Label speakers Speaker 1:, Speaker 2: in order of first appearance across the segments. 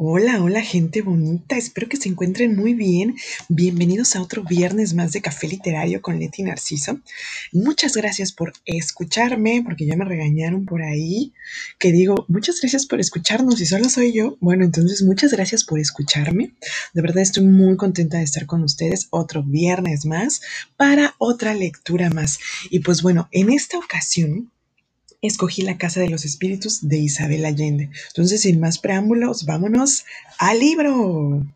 Speaker 1: Hola, hola gente bonita, espero que se encuentren muy bien. Bienvenidos a otro viernes más de Café Literario con Leti Narciso. Muchas gracias por escucharme, porque ya me regañaron por ahí, que digo, muchas gracias por escucharnos y solo soy yo. Bueno, entonces muchas gracias por escucharme. De verdad estoy muy contenta de estar con ustedes otro viernes más para otra lectura más. Y pues bueno, en esta ocasión escogí La Casa de los Espíritus de Isabel Allende. Entonces, sin más preámbulos, vámonos al libro.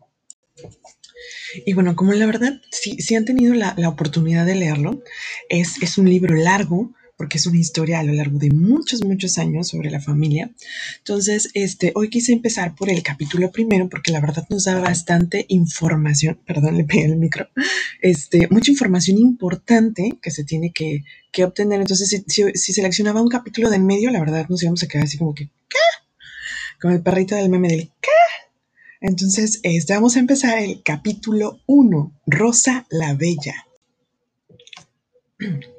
Speaker 1: Y bueno, como la verdad, si, si han tenido la, la, oportunidad de leerlo, es, es un libro largo, porque es una historia a lo largo de muchos, muchos años sobre la familia. Entonces, este, hoy quise empezar por el capítulo primero, porque la verdad nos da bastante información, perdón, le pegué el micro, este, mucha información importante que se tiene que, que obtener. Entonces, si, seleccionaba un capítulo de en medio, la verdad nos íbamos a quedar así como que, ¿qué? Como el perrito del meme del ¿qué? Entonces, este, vamos a empezar el capítulo 1, Rosa la Bella.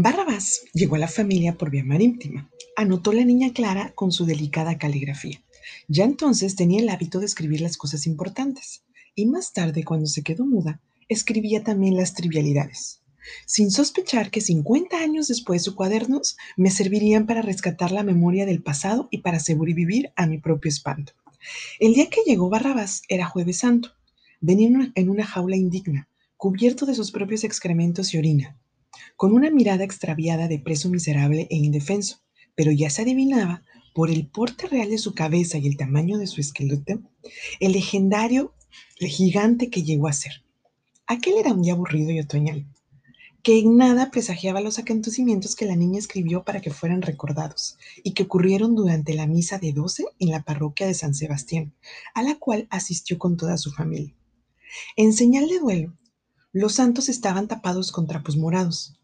Speaker 1: Barrabás llegó a la familia por vía marítima. Anotó la niña Clara con su delicada caligrafía. Ya entonces tenía el hábito de escribir las cosas importantes. Y más tarde, cuando se quedó muda, escribía también las trivialidades. Sin sospechar que 50 años después sus cuadernos me servirían para rescatar la memoria del pasado y para sobrevivir a mi propio espanto. El día que llegó Barrabás era jueves santo. Venía en una jaula indigna, cubierto de sus propios excrementos y orina con una mirada extraviada de preso miserable e indefenso, pero ya se adivinaba, por el porte real de su cabeza y el tamaño de su esqueleto, el legendario gigante que llegó a ser. Aquel era un día aburrido y otoñal, que en nada presagiaba los acontecimientos que la niña escribió para que fueran recordados y que ocurrieron durante la misa de doce en la parroquia de San Sebastián, a la cual asistió con toda su familia. En señal de duelo, los santos estaban tapados con trapos morados,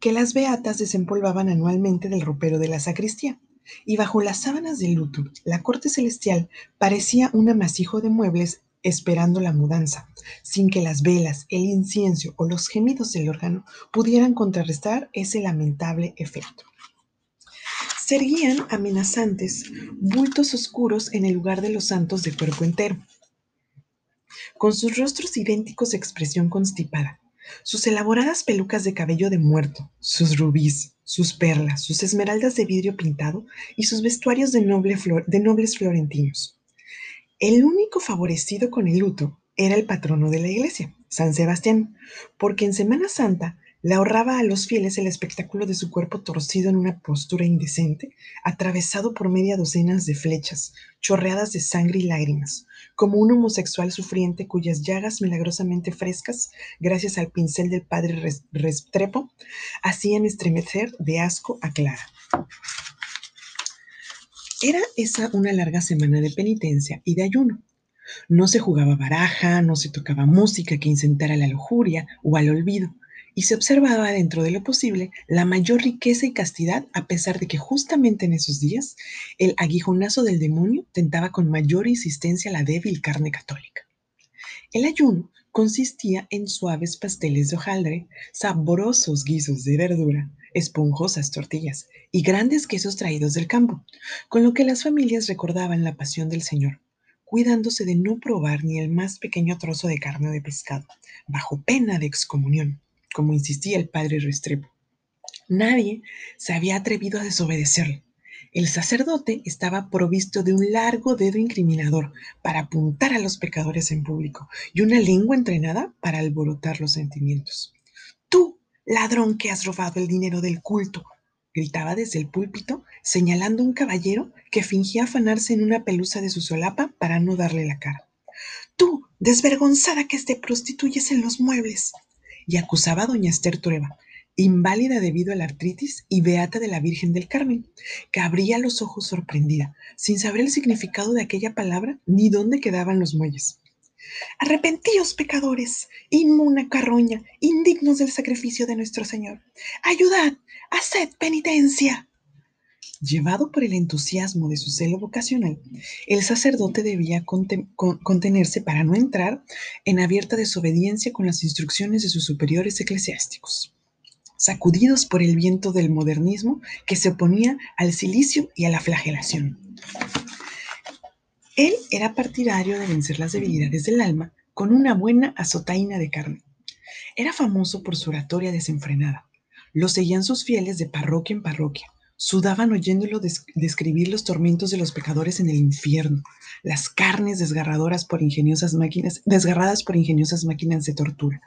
Speaker 1: que las beatas desempolvaban anualmente del ropero de la sacristía, y bajo las sábanas del luto, la corte celestial parecía un amasijo de muebles esperando la mudanza, sin que las velas, el incienso o los gemidos del órgano pudieran contrarrestar ese lamentable efecto. Se amenazantes bultos oscuros en el lugar de los santos de cuerpo entero, con sus rostros idénticos de expresión constipada, sus elaboradas pelucas de cabello de muerto, sus rubíes, sus perlas, sus esmeraldas de vidrio pintado y sus vestuarios de, de nobles florentinos. El único favorecido con el luto era el patrono de la iglesia, San Sebastián, porque en Semana Santa le ahorraba a los fieles el espectáculo de su cuerpo torcido en una postura indecente, atravesado por media docenas de flechas, chorreadas de sangre y lágrimas, como un homosexual sufriente cuyas llagas milagrosamente frescas, gracias al pincel del padre Restrepo, hacían estremecer de asco a Clara. Era esa una larga semana de penitencia y de ayuno. No se jugaba baraja, no se tocaba música que incentara la lujuria o al olvido, y se observaba dentro de lo posible la mayor riqueza y castidad a pesar de que justamente en esos días el aguijonazo del demonio tentaba con mayor insistencia la débil carne católica. El ayuno consistía en suaves pasteles de hojaldre, sabrosos guisos de verdura, esponjosas tortillas y grandes quesos traídos del campo, con lo que las familias recordaban la pasión del Señor, cuidándose de no probar ni el más pequeño trozo de carne o de pescado, bajo pena de excomunión como insistía el padre Restrepo. Nadie se había atrevido a desobedecerle. El sacerdote estaba provisto de un largo dedo incriminador para apuntar a los pecadores en público y una lengua entrenada para alborotar los sentimientos. Tú, ladrón que has robado el dinero del culto, gritaba desde el púlpito, señalando a un caballero que fingía afanarse en una pelusa de su solapa para no darle la cara. Tú, desvergonzada que te prostituyes en los muebles y acusaba a doña Esther Trueba, inválida debido a la artritis y beata de la Virgen del Carmen, que abría los ojos sorprendida, sin saber el significado de aquella palabra ni dónde quedaban los muelles. Arrepentíos, pecadores, inmuna carroña, indignos del sacrificio de nuestro Señor. Ayudad, haced penitencia. Llevado por el entusiasmo de su celo vocacional, el sacerdote debía contenerse para no entrar en abierta desobediencia con las instrucciones de sus superiores eclesiásticos, sacudidos por el viento del modernismo que se oponía al silicio y a la flagelación. Él era partidario de vencer las debilidades del alma con una buena azotaina de carne. Era famoso por su oratoria desenfrenada. Lo seguían sus fieles de parroquia en parroquia. Sudaban oyéndolo describir los tormentos de los pecadores en el infierno, las carnes desgarradoras por ingeniosas máquinas, desgarradas por ingeniosas máquinas de tortura,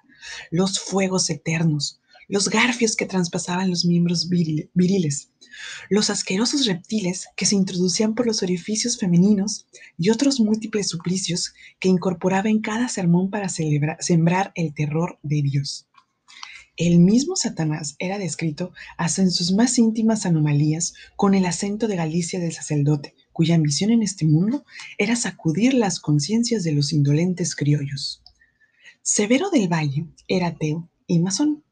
Speaker 1: los fuegos eternos, los garfios que traspasaban los miembros viriles, los asquerosos reptiles que se introducían por los orificios femeninos y otros múltiples suplicios que incorporaba en cada sermón para sembrar el terror de Dios. El mismo Satanás era descrito hasta en sus más íntimas anomalías con el acento de Galicia del sacerdote, cuya ambición en este mundo era sacudir las conciencias de los indolentes criollos. Severo del Valle era ateo y masón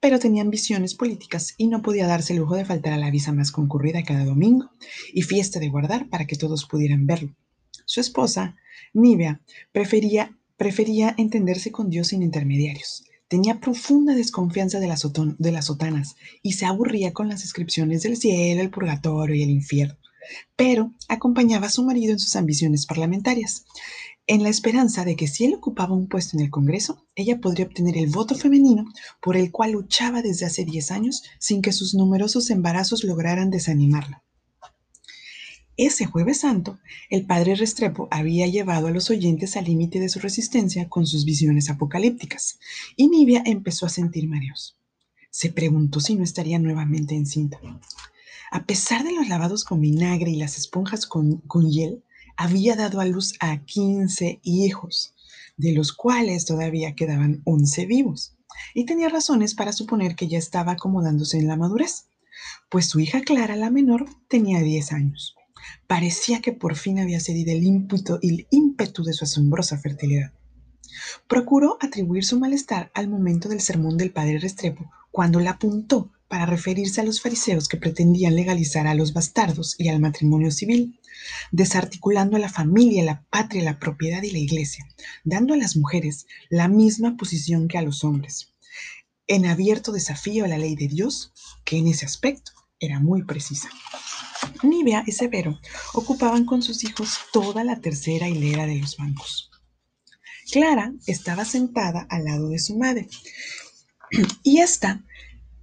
Speaker 1: pero tenía ambiciones políticas y no podía darse el lujo de faltar a la visa más concurrida cada domingo y fiesta de guardar para que todos pudieran verlo. Su esposa, Nivea, prefería, prefería entenderse con Dios sin intermediarios. Tenía profunda desconfianza de las, de las sotanas y se aburría con las descripciones del cielo, el purgatorio y el infierno, pero acompañaba a su marido en sus ambiciones parlamentarias en la esperanza de que si él ocupaba un puesto en el Congreso, ella podría obtener el voto femenino por el cual luchaba desde hace 10 años sin que sus numerosos embarazos lograran desanimarla. Ese jueves santo, el padre Restrepo había llevado a los oyentes al límite de su resistencia con sus visiones apocalípticas, y Nivia empezó a sentir mareos. Se preguntó si no estaría nuevamente encinta. A pesar de los lavados con vinagre y las esponjas con, con hiel, había dado a luz a 15 hijos, de los cuales todavía quedaban 11 vivos, y tenía razones para suponer que ya estaba acomodándose en la madurez, pues su hija Clara, la menor, tenía 10 años. Parecía que por fin había cedido el ímpetu, el ímpetu de su asombrosa fertilidad. Procuró atribuir su malestar al momento del sermón del padre Restrepo, cuando la apuntó para referirse a los fariseos que pretendían legalizar a los bastardos y al matrimonio civil, desarticulando a la familia, la patria, la propiedad y la iglesia, dando a las mujeres la misma posición que a los hombres, en abierto desafío a la ley de Dios, que en ese aspecto era muy precisa. Nivea y Severo ocupaban con sus hijos toda la tercera hilera de los bancos. Clara estaba sentada al lado de su madre y ésta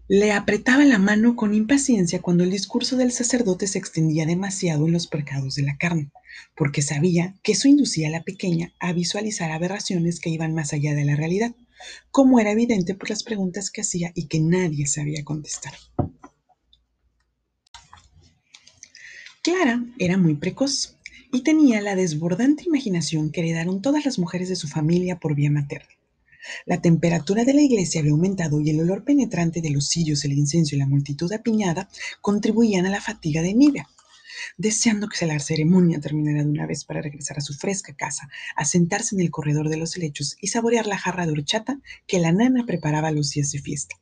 Speaker 1: le apretaba la mano con impaciencia cuando el discurso del sacerdote se extendía demasiado en los pecados de la carne, porque sabía que eso inducía a la pequeña a visualizar aberraciones que iban más allá de la realidad, como era evidente por las preguntas que hacía y que nadie sabía contestar. Clara era muy precoz y tenía la desbordante imaginación que heredaron todas las mujeres de su familia por vía materna. La temperatura de la iglesia había aumentado y el olor penetrante de los cirios, el incienso y la multitud apiñada contribuían a la fatiga de Nivea. Deseando que la ceremonia terminara de una vez para regresar a su fresca casa, a sentarse en el corredor de los helechos y saborear la jarra de horchata que la nana preparaba los días de fiesta.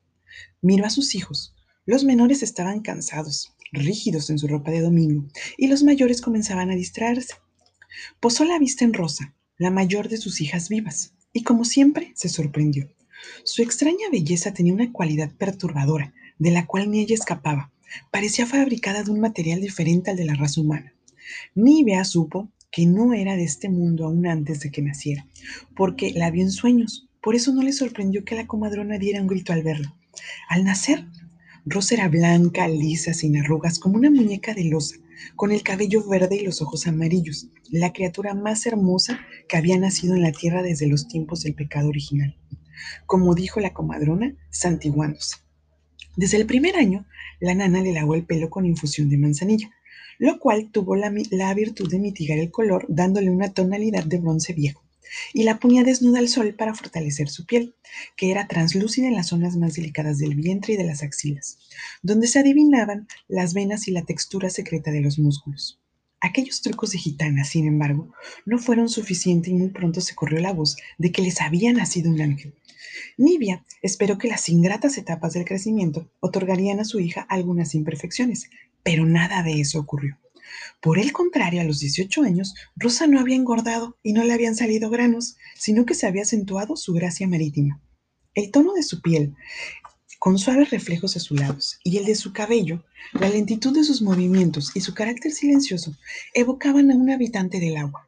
Speaker 1: Miró a sus hijos. Los menores estaban cansados, rígidos en su ropa de domingo, y los mayores comenzaban a distraerse. Posó la vista en Rosa, la mayor de sus hijas vivas y como siempre se sorprendió. Su extraña belleza tenía una cualidad perturbadora, de la cual ni ella escapaba. Parecía fabricada de un material diferente al de la raza humana. Nivea supo que no era de este mundo aún antes de que naciera, porque la vio en sueños. Por eso no le sorprendió que la comadrona diera un grito al verla. Al nacer, Rosa era blanca, lisa, sin arrugas, como una muñeca de losa, con el cabello verde y los ojos amarillos, la criatura más hermosa que había nacido en la tierra desde los tiempos del pecado original. Como dijo la comadrona, santiguándose. Desde el primer año, la nana le lavó el pelo con infusión de manzanilla, lo cual tuvo la, la virtud de mitigar el color dándole una tonalidad de bronce viejo y la ponía desnuda al sol para fortalecer su piel, que era translúcida en las zonas más delicadas del vientre y de las axilas, donde se adivinaban las venas y la textura secreta de los músculos. Aquellos trucos de gitana, sin embargo, no fueron suficientes y muy pronto se corrió la voz de que les había nacido un ángel. Nivia esperó que las ingratas etapas del crecimiento otorgarían a su hija algunas imperfecciones, pero nada de eso ocurrió. Por el contrario, a los 18 años, Rosa no había engordado y no le habían salido granos, sino que se había acentuado su gracia marítima. El tono de su piel, con suaves reflejos azulados, y el de su cabello, la lentitud de sus movimientos y su carácter silencioso evocaban a un habitante del agua.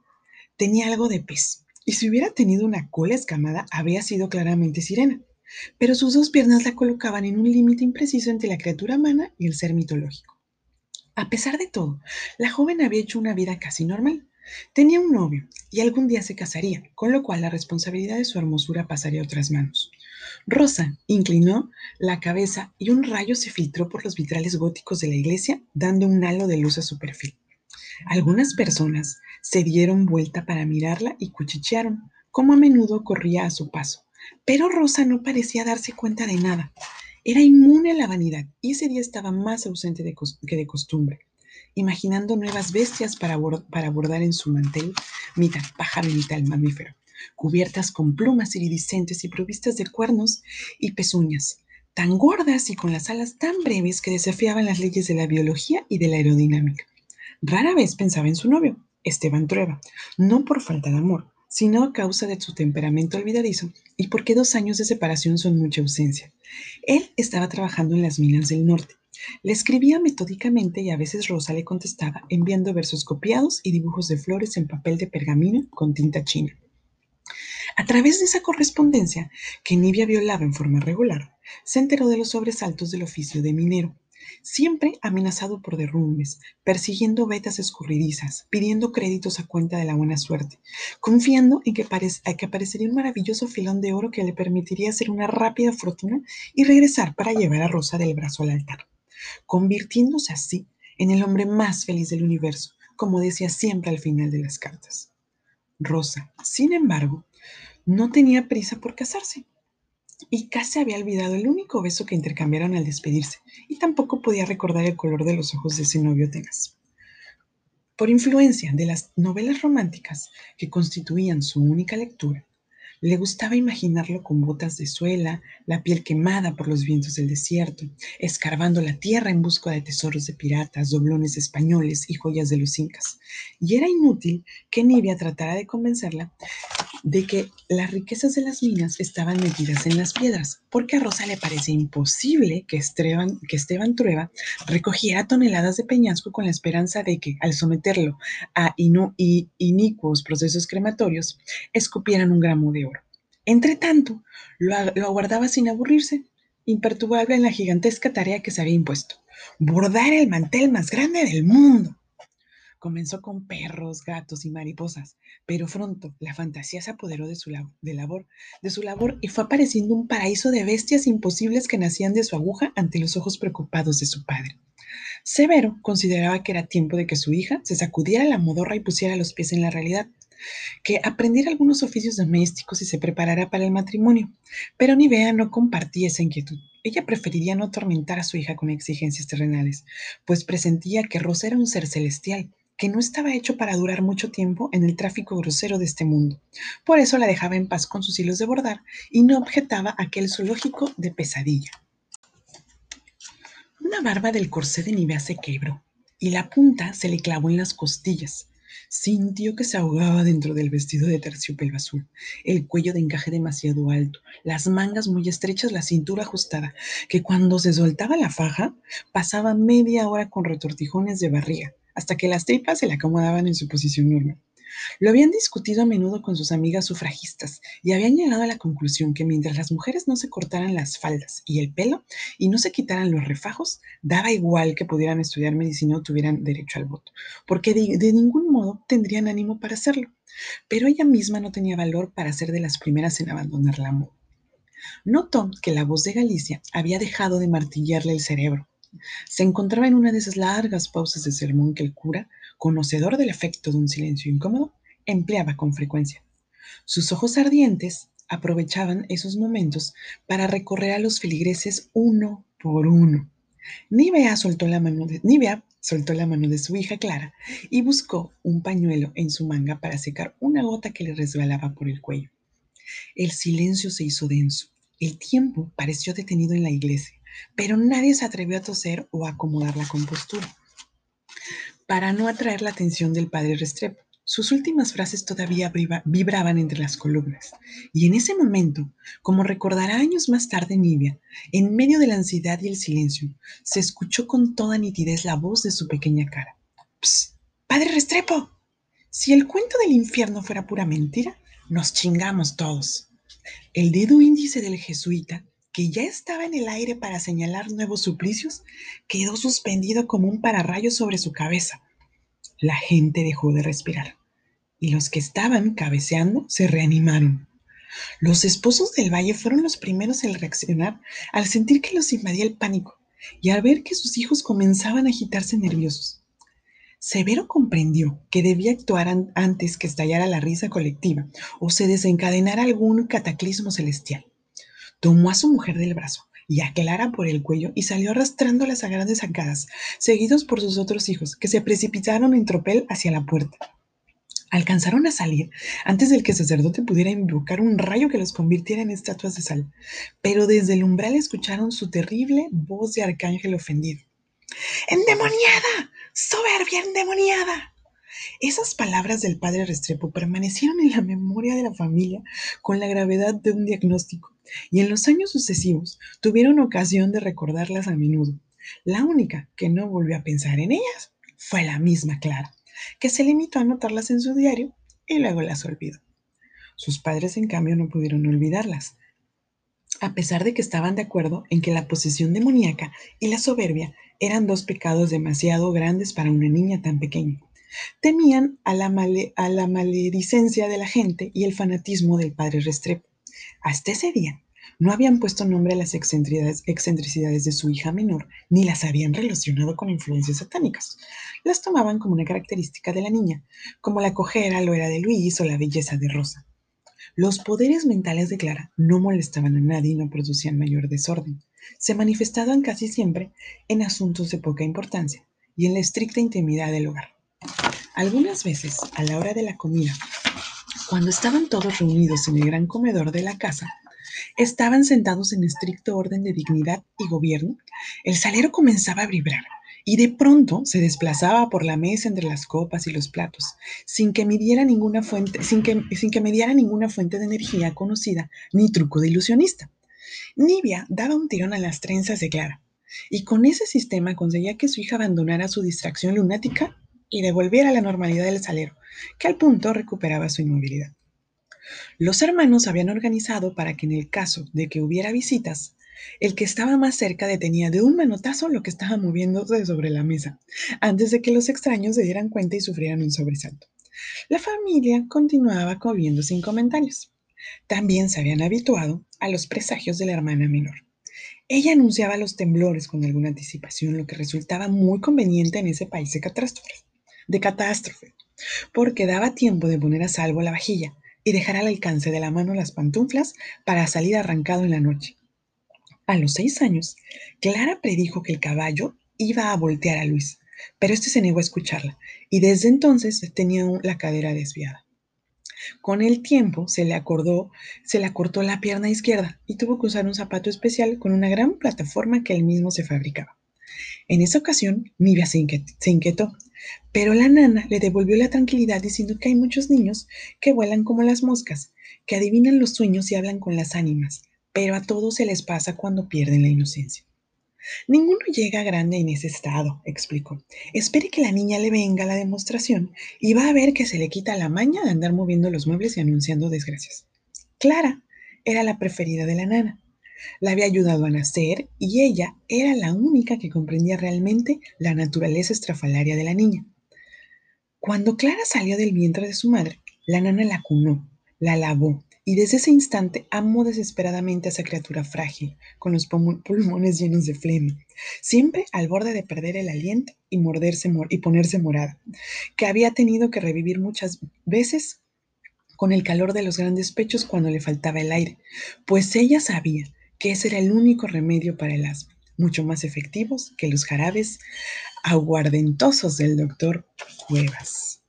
Speaker 1: tenía algo de pez, y si hubiera tenido una cola escamada, habría sido claramente sirena. Pero sus dos piernas la colocaban en un límite impreciso entre la criatura humana y el ser mitológico. A pesar de todo, la joven había hecho una vida casi normal. Tenía un novio y algún día se casaría, con lo cual la responsabilidad de su hermosura pasaría a otras manos. Rosa inclinó la cabeza y un rayo se filtró por los vitrales góticos de la iglesia, dando un halo de luz a su perfil. Algunas personas se dieron vuelta para mirarla y cuchichearon, como a menudo corría a su paso. Pero Rosa no parecía darse cuenta de nada. Era inmune a la vanidad y ese día estaba más ausente que de costumbre, imaginando nuevas bestias para, para bordar en su mantel, mitad pájaro y mitad mamífero, cubiertas con plumas iridiscentes y provistas de cuernos y pezuñas, tan gordas y con las alas tan breves que desafiaban las leyes de la biología y de la aerodinámica. Rara vez pensaba en su novio, Esteban Trueba, no por falta de amor, sino a causa de su temperamento olvidadizo y porque dos años de separación son mucha ausencia. Él estaba trabajando en las minas del norte. Le escribía metódicamente y a veces Rosa le contestaba enviando versos copiados y dibujos de flores en papel de pergamino con tinta china. A través de esa correspondencia, que Nivia violaba en forma regular, se enteró de los sobresaltos del oficio de minero siempre amenazado por derrumbes, persiguiendo vetas escurridizas, pidiendo créditos a cuenta de la buena suerte, confiando en que, que aparecería un maravilloso filón de oro que le permitiría hacer una rápida fortuna y regresar para llevar a Rosa del brazo al altar, convirtiéndose así en el hombre más feliz del universo, como decía siempre al final de las cartas. Rosa, sin embargo, no tenía prisa por casarse y casi había olvidado el único beso que intercambiaron al despedirse, y tampoco podía recordar el color de los ojos de ese novio tenaz. Por influencia de las novelas románticas que constituían su única lectura, le gustaba imaginarlo con botas de suela, la piel quemada por los vientos del desierto, escarbando la tierra en busca de tesoros de piratas, doblones españoles y joyas de los incas. Y era inútil que Nivia tratara de convencerla de que las riquezas de las minas estaban metidas en las piedras, porque a Rosa le parece imposible que Esteban, que Trueba recogiera toneladas de peñasco con la esperanza de que, al someterlo a inicuos procesos crematorios, escupieran un gramo de oro. Entre tanto, lo, lo aguardaba sin aburrirse, imperturbable en la gigantesca tarea que se había impuesto, bordar el mantel más grande del mundo. Comenzó con perros, gatos y mariposas, pero pronto la fantasía se apoderó de su, labor, de su labor y fue apareciendo un paraíso de bestias imposibles que nacían de su aguja ante los ojos preocupados de su padre. Severo consideraba que era tiempo de que su hija se sacudiera la modorra y pusiera los pies en la realidad, que aprendiera algunos oficios domésticos y se preparara para el matrimonio. Pero Nivea no compartía esa inquietud. Ella preferiría no atormentar a su hija con exigencias terrenales, pues presentía que Rosa era un ser celestial que no estaba hecho para durar mucho tiempo en el tráfico grosero de este mundo. Por eso la dejaba en paz con sus hilos de bordar y no objetaba aquel zoológico de pesadilla. Una barba del corsé de Nivea se quebró y la punta se le clavó en las costillas. Sintió que se ahogaba dentro del vestido de terciopelo azul, el cuello de encaje demasiado alto, las mangas muy estrechas, la cintura ajustada, que cuando se soltaba la faja pasaba media hora con retortijones de barriga hasta que las tripas se le acomodaban en su posición normal. Lo habían discutido a menudo con sus amigas sufragistas y habían llegado a la conclusión que mientras las mujeres no se cortaran las faldas y el pelo y no se quitaran los refajos, daba igual que pudieran estudiar medicina o tuvieran derecho al voto, porque de, de ningún modo tendrían ánimo para hacerlo. Pero ella misma no tenía valor para ser de las primeras en abandonar la moda. Notó que la voz de Galicia había dejado de martillarle el cerebro se encontraba en una de esas largas pausas de sermón que el cura, conocedor del efecto de un silencio incómodo, empleaba con frecuencia. Sus ojos ardientes aprovechaban esos momentos para recorrer a los feligreses uno por uno. Nivea soltó la mano de, Nivea soltó la mano de su hija Clara y buscó un pañuelo en su manga para secar una gota que le resbalaba por el cuello. El silencio se hizo denso. El tiempo pareció detenido en la iglesia pero nadie se atrevió a toser o a acomodar la compostura. Para no atraer la atención del padre Restrepo, sus últimas frases todavía vibraban entre las columnas, y en ese momento, como recordará años más tarde Nivia, en medio de la ansiedad y el silencio, se escuchó con toda nitidez la voz de su pequeña cara. ¡Psst! ¡Padre Restrepo! Si el cuento del infierno fuera pura mentira, nos chingamos todos. El dedo índice del jesuita, que ya estaba en el aire para señalar nuevos suplicios, quedó suspendido como un pararrayo sobre su cabeza. La gente dejó de respirar y los que estaban cabeceando se reanimaron. Los esposos del valle fueron los primeros en reaccionar al sentir que los invadía el pánico y al ver que sus hijos comenzaban a agitarse nerviosos. Severo comprendió que debía actuar antes que estallara la risa colectiva o se desencadenara algún cataclismo celestial. Tomó a su mujer del brazo y a Clara por el cuello y salió arrastrándolas a grandes zancadas, seguidos por sus otros hijos, que se precipitaron en tropel hacia la puerta. Alcanzaron a salir antes del que el sacerdote pudiera invocar un rayo que los convirtiera en estatuas de sal, pero desde el umbral escucharon su terrible voz de arcángel ofendido. ¡Endemoniada! ¡Soberbia endemoniada! Esas palabras del padre Restrepo permanecieron en la memoria de la familia con la gravedad de un diagnóstico y en los años sucesivos tuvieron ocasión de recordarlas a menudo. La única que no volvió a pensar en ellas fue la misma Clara, que se limitó a anotarlas en su diario y luego las olvidó. Sus padres, en cambio, no pudieron olvidarlas, a pesar de que estaban de acuerdo en que la posesión demoníaca y la soberbia eran dos pecados demasiado grandes para una niña tan pequeña. Temían a la, maledicencia de la gente y el fanatismo del padre Restrepo. Hasta ese día, no habían puesto nombre a las excentricidades de su hija menor, ni las habían relacionado con influencias satánicas. Las tomaban como una característica de la niña, como la cojera lo era de Luis o la belleza de Rosa. Los poderes mentales de Clara no molestaban a nadie y no producían mayor desorden. Se manifestaban casi siempre en asuntos de poca importancia y en la estricta intimidad del hogar. Algunas veces, a la hora de la comida, cuando estaban todos reunidos en el gran comedor de la casa, estaban sentados en estricto orden de dignidad y gobierno, el salero comenzaba a vibrar y de pronto se desplazaba por la mesa entre las copas y los platos, sin que midiera ninguna fuente, sin que, sin que mediara ninguna fuente de energía conocida ni truco de ilusionista. Nibia daba un tirón a las trenzas de Clara, y con ese sistema conseguía que su hija abandonara su distracción lunática y devolviera la normalidad del salero, que al punto recuperaba su inmovilidad. Los hermanos habían organizado para que en el caso de que hubiera visitas, el que estaba más cerca detenía de un manotazo lo que estaba moviéndose sobre la mesa, antes de que los extraños se dieran cuenta y sufrieran un sobresalto. La familia continuaba comiendo sin comentarios. También se habían habituado a los presagios de la hermana menor. Ella anunciaba los temblores con alguna anticipación, lo que resultaba muy conveniente en ese país de catástrofe, de catástrofe, porque daba tiempo de poner a salvo la vajilla y dejar al alcance de la mano las pantuflas para salir arrancado en la noche. A los seis años, Clara predijo que el caballo iba a voltear a Luis, pero este se negó a escucharla y desde entonces tenía la cadera desviada. Con el tiempo se le acordó, se le acortó la pierna izquierda y tuvo que usar un zapato especial con una gran plataforma que él mismo se fabricaba. En esa ocasión, Nivia se inquietó, pero la nana le devolvió la tranquilidad diciendo que hay muchos niños que vuelan como las moscas, que adivinan los sueños y hablan con las ánimas, pero a todos se les pasa cuando pierden la inocencia. Ninguno llega grande en ese estado, explicó. Espere que la niña le venga la demostración y va a ver que se le quita la maña de andar moviendo los muebles y anunciando desgracias. Clara era la preferida de la nana. La había ayudado a nacer y ella era la única que comprendía realmente la naturaleza estrafalaria de la niña. Cuando Clara salió del vientre de su madre, la nana la cunó, la lavó, y desde ese instante amó desesperadamente a esa criatura frágil, con los pulmones llenos de flema, siempre al borde de perder el aliento y, morderse y ponerse morada, que había tenido que revivir muchas veces con el calor de los grandes pechos cuando le faltaba el aire, pues ella sabía que ese era el único remedio para el asma, mucho más efectivos que los jarabes aguardentosos del doctor Cuevas.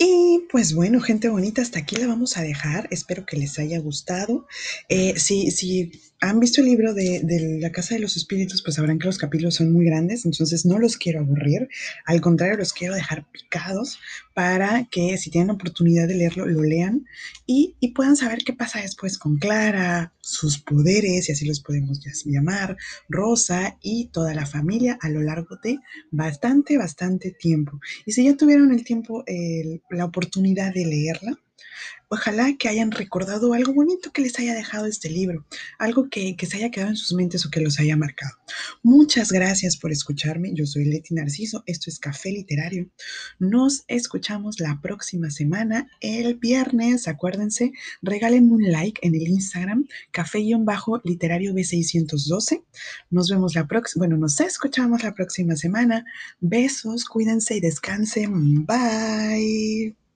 Speaker 1: Y pues bueno, gente bonita, hasta aquí la vamos a dejar. Espero que les haya gustado. Eh, si, si han visto el libro de, de, La Casa de los Espíritus, pues sabrán que los capítulos son muy grandes, entonces no los quiero aburrir. Al contrario, los quiero dejar picados para que si tienen oportunidad de leerlo, lo lean y, y puedan saber qué pasa después con Clara, sus poderes, y así los podemos llamar, Rosa y toda la familia a lo largo de bastante, bastante tiempo. Y si ya tuvieron el tiempo, el, la oportunidad de leerla, Ojalá que hayan recordado algo bonito que les haya dejado este libro, algo que, se haya quedado en sus mentes o que los haya marcado. Muchas gracias por escucharme. Yo soy Leti Narciso. Esto es Café Literario. Nos escuchamos la próxima semana, el viernes. Acuérdense, regálenme un like en el Instagram, café-literario B612. Nos vemos la próxima, bueno, nos escuchamos la próxima semana. Besos, cuídense y descansen. Bye.